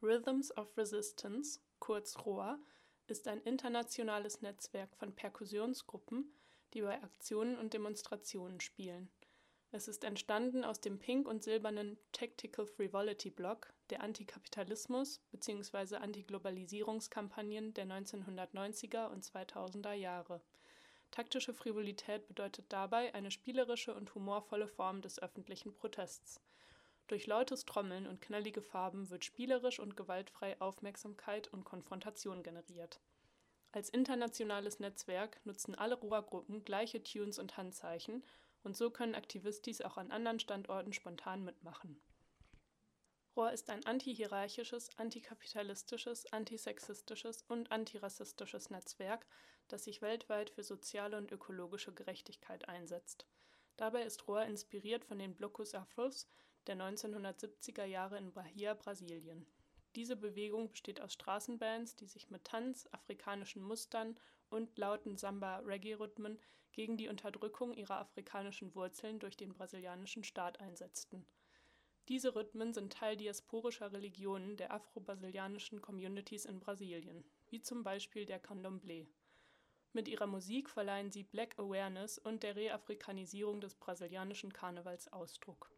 Rhythms of Resistance (kurz ROR) ist ein internationales Netzwerk von Perkussionsgruppen, die bei Aktionen und Demonstrationen spielen. Es ist entstanden aus dem pink und silbernen Tactical Frivolity-Block der Antikapitalismus - bzw. Antiglobalisierungskampagnen der 1990er und 2000er Jahre. Taktische Frivolität bedeutet dabei eine spielerische und humorvolle Form des öffentlichen Protests. Durch lautes Trommeln und knallige Farben wird spielerisch und gewaltfrei Aufmerksamkeit und Konfrontation generiert. Als internationales Netzwerk nutzen alle ROR-Gruppen gleiche Tunes und Handzeichen, und so können Aktivistis auch an anderen Standorten spontan mitmachen. ROR ist ein antihierarchisches, antikapitalistisches, antisexistisches und antirassistisches Netzwerk, das sich weltweit für soziale und ökologische Gerechtigkeit einsetzt. Dabei ist ROR inspiriert von den Blocos Afros der 1970er Jahre in Bahia, Brasilien. Diese Bewegung besteht aus Straßenbands, die sich mit Tanz, afrikanischen Mustern und lauten Samba-Reggae-Rhythmen gegen die Unterdrückung ihrer afrikanischen Wurzeln durch den brasilianischen Staat einsetzten. Diese Rhythmen sind Teil diasporischer Religionen der afro-brasilianischen Communities in Brasilien, wie zum Beispiel der Candomblé. Mit ihrer Musik verleihen sie Black Awareness und der Reafrikanisierung des brasilianischen Karnevals Ausdruck